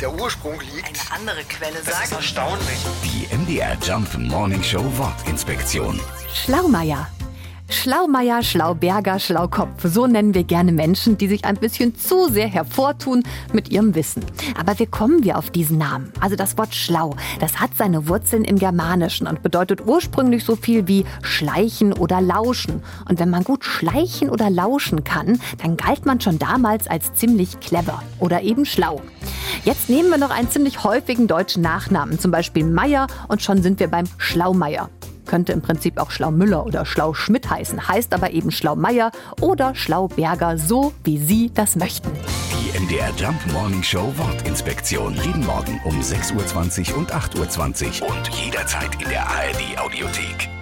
der Ursprung liegt. Eine andere Quelle Das ist sagt. erstaunlich. Die MDR Jump Morning Show Wortinspektion. Schlaumeier. Schlaumeier, Schlauberger, Schlaukopf. So nennen wir gerne Menschen, die sich ein bisschen zu sehr hervortun mit ihrem Wissen. Aber wie kommen wir auf diesen Namen? Also das Wort schlau, das hat seine Wurzeln im Germanischen und bedeutet ursprünglich so viel wie schleichen oder lauschen. Und wenn man gut schleichen oder lauschen kann, dann galt man schon damals als ziemlich clever oder eben schlau. Jetzt nehmen wir noch einen ziemlich häufigen deutschen Nachnamen, zum Beispiel Meier, und schon sind wir beim Schlaumeier. Könnte im Prinzip auch Schlaumüller oder Schlauschmidt heißen, heißt aber eben Schlaumeier oder Schlauberger, so wie Sie das möchten. Die MDR Jump Morning Show Wortinspektion. Jeden Morgen um 6.20 Uhr und 8.20 Uhr und jederzeit in der ARD Audiothek.